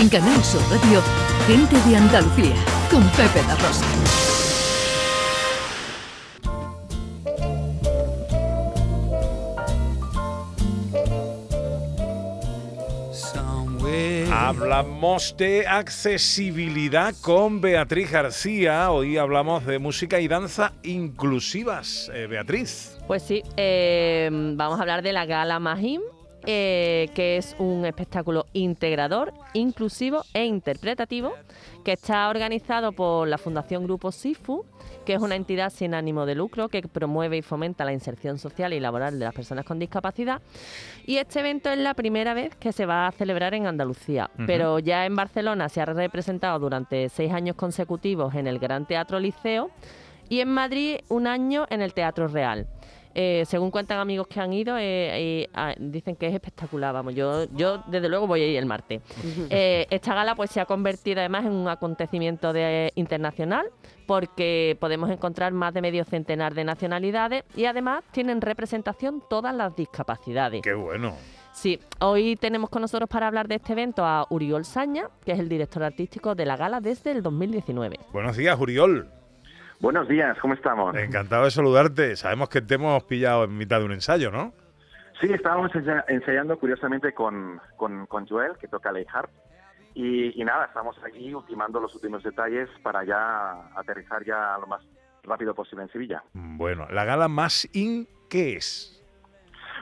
En Canal Sur Radio, Gente de Andalucía, con Pepe La Rosa. Hablamos de accesibilidad con Beatriz García. Hoy hablamos de música y danza inclusivas. Eh, Beatriz. Pues sí, eh, vamos a hablar de la Gala Mahim, eh, que es un espectáculo integrador, inclusivo e interpretativo que está organizado por la Fundación Grupo SIFU, que es una entidad sin ánimo de lucro que promueve y fomenta la inserción social y laboral de las personas con discapacidad. Y este evento es la primera vez que se va a celebrar en Andalucía, pero ya en Barcelona se ha representado durante seis años consecutivos en el Gran Teatro Liceo y en Madrid un año en el Teatro Real. Eh, según cuentan amigos que han ido, eh, eh, ah, dicen que es espectacular. Vamos, yo, yo desde luego voy a ir el martes. esta gala pues se ha convertido además en un acontecimiento de, internacional porque podemos encontrar más de medio centenar de nacionalidades y además tienen representación todas las discapacidades. ¡Qué bueno! Sí, hoy tenemos con nosotros para hablar de este evento a Uriol Saña, que es el director artístico de la gala desde el 2019. Buenos días, Uriol. Buenos días, ¿cómo estamos? Encantado de saludarte. Sabemos que te hemos pillado en mitad de un ensayo, ¿no? Sí, estábamos ensayando curiosamente con, con, Joel, que toca el harp. Y, nada, estamos aquí ultimando los últimos detalles para ya aterrizar ya lo más rápido posible en Sevilla. Bueno, ¿la gala más in qué es?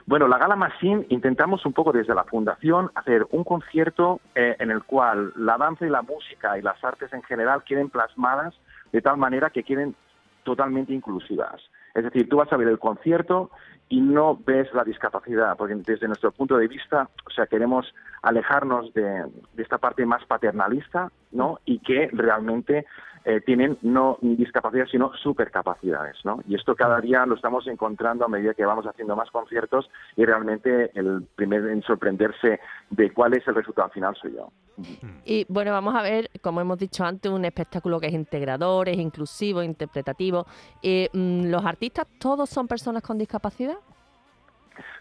Bueno, la Gala Machine intentamos un poco desde la fundación hacer un concierto eh, en el cual la danza y la música y las artes en general queden plasmadas de tal manera que queden totalmente inclusivas. Es decir, tú vas a ver el concierto y no ves la discapacidad, porque desde nuestro punto de vista, o sea, queremos alejarnos de, esta parte más paternalista, ¿no? Y que realmente eh, tienen no discapacidad, sino supercapacidades, ¿no? Y esto cada día lo estamos encontrando a medida que vamos haciendo más conciertos y realmente el primer en sorprenderse de cuál es el resultado final soy yo. Y bueno, vamos a ver, como hemos dicho antes, un espectáculo que es integrador, es inclusivo, interpretativo. Eh, mm, ¿Los artistas todos son personas con discapacidad?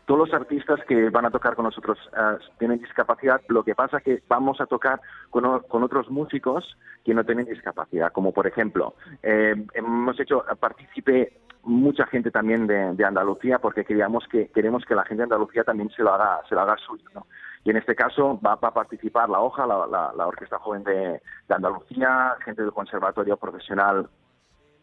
Todos los artistas que van a tocar con nosotros eh, tienen discapacidad, lo que pasa es que vamos a tocar con, otros músicos que no tienen discapacidad, como por ejemplo, eh, hemos hecho partícipe mucha gente también de, Andalucía porque queríamos que queremos que la gente de Andalucía también se lo haga se lo haga suyo y en este caso va, a participar la hoja la, orquesta joven de, Andalucía gente del conservatorio profesional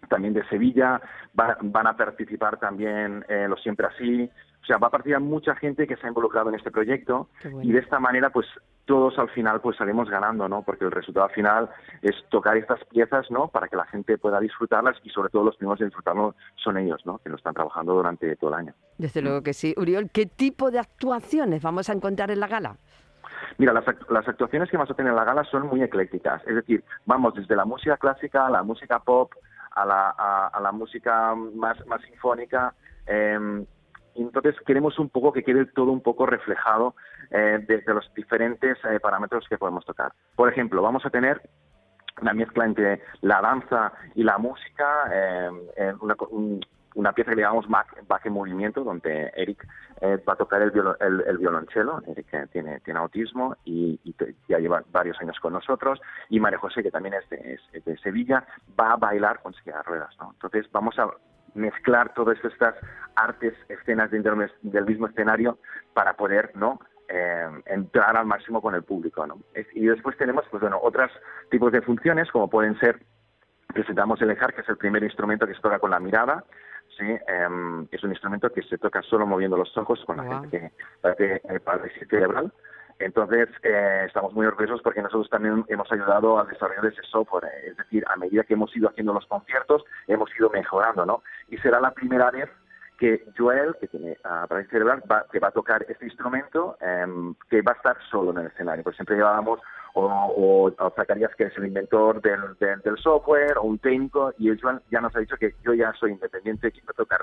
también de Sevilla. Van a participar también eh, los siempre así o sea, va a participar mucha gente que se ha involucrado en este proyecto y de esta manera, pues todos al final pues salimos ganando, ¿no? Porque el resultado final es tocar estas piezas, ¿no? Para que la gente pueda disfrutarlas y sobre todo los primeros de disfrutarlo son ellos, ¿no? Que lo están trabajando durante todo el año. Desde luego que sí. Uriol, ¿qué tipo de actuaciones vamos a encontrar en la gala? Mira, las, actuaciones que vamos a tener en la gala son muy eclécticas, es decir, vamos desde la música clásica a la música pop, a la, a, la música más, más sinfónica, eh, entonces queremos un poco que quede todo un poco reflejado eh, desde los diferentes eh, parámetros que podemos tocar. Por ejemplo, vamos a tener una mezcla entre la danza y la música, eh, una, pieza que llamamos Back en Movimiento, donde Eric va a tocar el, el, violonchelo. Eric tiene, tiene autismo y, ya lleva varios años con nosotros. Y María José, que también es de, es de Sevilla, va a bailar con silla de ruedas. ¿no? Entonces vamos a mezclar todas estas artes, escenas dentro del mismo escenario para poder, ¿no? Eh, entrar al máximo con el público, ¿no? Y después tenemos, pues bueno, otros tipos de funciones, como pueden ser, presentamos el EJAR, que es el primer instrumento que se toca con la mirada, ¿sí? Em, es un instrumento que se toca solo moviendo los ojos con la gente que tiene eh, parálisis cerebral. Entonces, eh, estamos muy orgullosos porque nosotros también hemos ayudado al desarrollo de ese software. Eh, es decir, a medida que hemos ido haciendo los conciertos, hemos ido mejorando, ¿no? Y será la primera vez que Joel, que tiene uh, parálisis cerebral, va, que va a tocar este instrumento, em, que va a estar solo en el escenario. Pues siempre llevábamos o, o, Zacarías, que es el inventor del, del, software, o un técnico, y Joel ya nos ha dicho que yo ya soy independiente, que va a tocar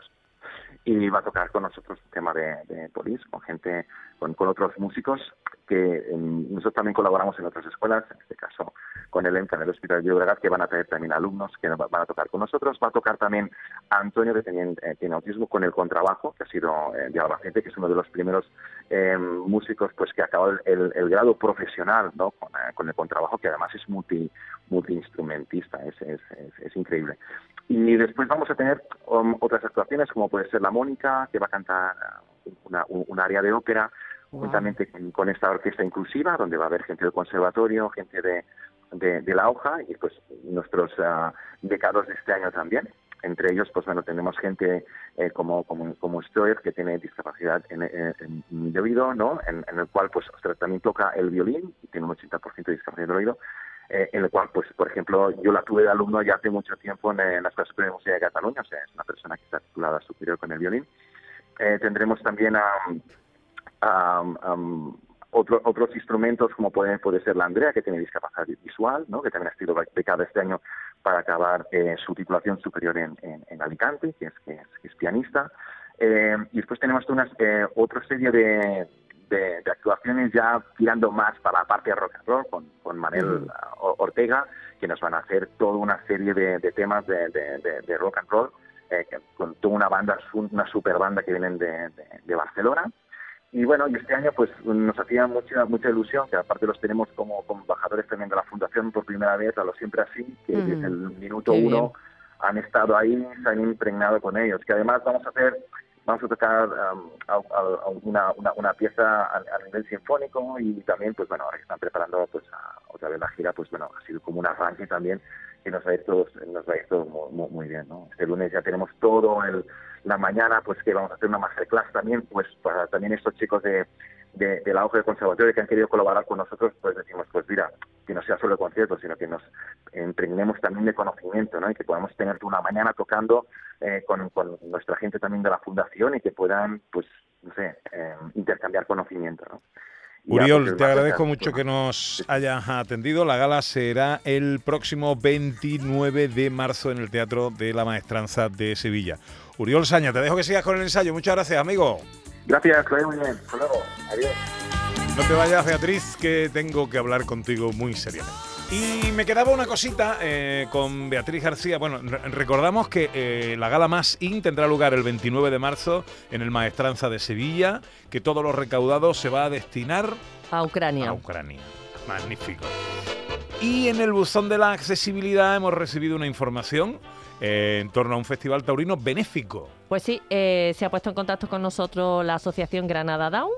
y va a tocar con nosotros el tema de, de polis, con gente, con, con otros músicos que nosotros también colaboramos en otras escuelas, en este caso con el ENCA del Hospital de Llobregat, que van a tener también alumnos que van a tocar con nosotros. Va a tocar también Antonio, que tiene, eh, tiene autismo, con el contrabajo, que ha sido eh, de Albacete, que es uno de los primeros eh, músicos pues que ha acabado el, el grado profesional ¿no? con, eh, con, el contrabajo, que además es multi, multiinstrumentista, es, es, es, es increíble. Y después vamos a tener um, otras actuaciones, como puede ser la Mónica, que va a cantar uh, una, un, un área de ópera, wow. juntamente con, con, esta orquesta inclusiva, donde va a haber gente del conservatorio, gente de, de, de la hoja y pues nuestros uh, becados de este año también. Entre ellos, pues bueno, tenemos gente eh, como, como, como Stoyer, que tiene discapacidad en, de oído, ¿no? En, en, el cual, pues, ostras, también toca el violín y tiene un 80% de discapacidad del oído. Eh, en el cual, pues, por ejemplo, yo la tuve de alumno ya hace mucho tiempo en, en la Escuela Superior de Música de Cataluña, o sea, es una persona que está titulada superior con el violín. Eh, tendremos también a, a, a otro, otros instrumentos como puede, puede ser la Andrea, que tiene discapacidad visual, ¿no? que también ha sido becada este año para acabar eh, su titulación superior en, en, en Alicante, que es, que es, que es pianista. Eh, y después tenemos una, eh, otra serie de, de, de, actuaciones ya tirando más para la parte de rock and roll con, con Manel. Ortega, que nos van a hacer toda una serie de, de temas de, de, rock and roll, eh, con toda una banda, una super banda que vienen de, Barcelona. Y bueno, y este año pues nos hacía mucha mucha ilusión, que aparte los tenemos como, como embajadores también de la Fundación por primera vez, a lo siempre así, que mm. desde el minuto uno bien. han estado ahí, se han impregnado con ellos, que además vamos a hacer, vamos a tocar um, a, a una, una, una, pieza a, a, nivel sinfónico y también, pues bueno, ahora que están preparando pues a, otra vez la gira, pues bueno, ha sido como un arranque también que nos va a ir todo, nos va a todo muy, muy, bien, ¿no? Este lunes ya tenemos todo el la mañana, pues que vamos a hacer una masterclass también, pues para también estos chicos de, de, la hoja del conservatorio que han querido colaborar con nosotros, pues decimos, pues mira, que no sea solo el concierto, sino que nos impregnemos también de conocimiento, ¿no? Y que podamos tener una mañana tocando eh, con, con, nuestra gente también de la fundación y que puedan, pues, no sé, eh, intercambiar conocimiento, ¿no? Uriol, te agradezco mucho que nos hayas atendido. La gala será el próximo 29 de marzo en el Teatro de la Maestranza de Sevilla. Uriol Saña, te dejo que sigas con el ensayo. Muchas gracias, amigo. Gracias, que muy bien. Hasta luego. Adiós. No te vayas, Beatriz, que tengo que hablar contigo muy seriamente. Y me quedaba una cosita eh, con Beatriz García. Bueno, recordamos que eh, la gala más IN tendrá lugar el 29 de marzo en el Maestranza de Sevilla, que todo lo recaudado se va a destinar a Ucrania. A Ucrania. Magnífico. Y en el buzón de la accesibilidad hemos recibido una información eh, en torno a un festival taurino benéfico. Pues sí, se ha puesto en contacto con nosotros la Asociación Granada Down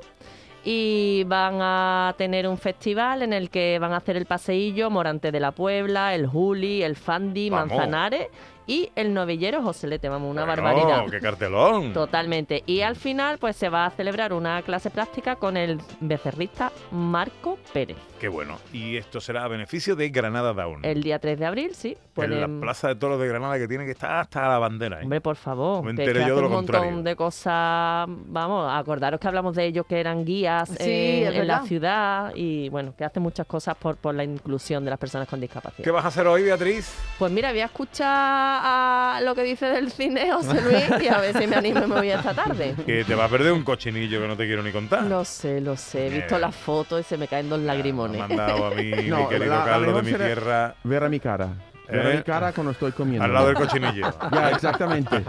y van a tener un festival en el que van a hacer el paseillo Morante de la Puebla, el Juli, el Fandi, Vamos. Manzanares y el novillero Joselete, vamos, una bueno, barbaridad. ¡Qué cartelón! Totalmente. Y al final, pues se va a celebrar una clase práctica con el becerrista Marco Pérez. Qué bueno. Y esto será a beneficio de Granada Down. El día 3 de abril, sí. Pueden... En la Plaza de Toros de Granada que tiene que estar hasta la bandera. ¿eh? Hombre, por favor. Me enteré que yo de lo un montón de cosas. Vamos, acordaros que hablamos de ellos que eran guías sí, en, en la ciudad y bueno, que hacen muchas cosas por, por la inclusión de las personas con discapacidad. ¿Qué vas a hacer hoy, Beatriz? Pues mira, voy a escuchar a lo que dice del cine José Luis y a ver si me animo y me voy esta tarde. Que te va a perder un cochinillo que no te quiero ni contar. Lo sé, lo sé. He visto Eh. las fotos y se me caen dos lagrimones. Me han mandado a mí, No, mi querido la- la Carlos de mi tierra, Ver a mi cara. Ver a ¿Eh? mi cara cuando estoy comiendo. al lado del cochinillo. Ya, exactamente.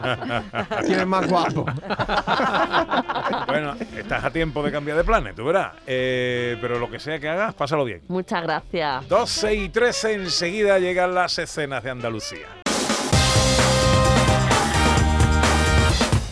¿Quién es más guapo? bueno, estás a tiempo de cambiar de planes, tú verás. Eh, pero lo que sea que hagas, pásalo bien. Muchas gracias. 12 y 13 enseguida llegan las escenas de Andalucía.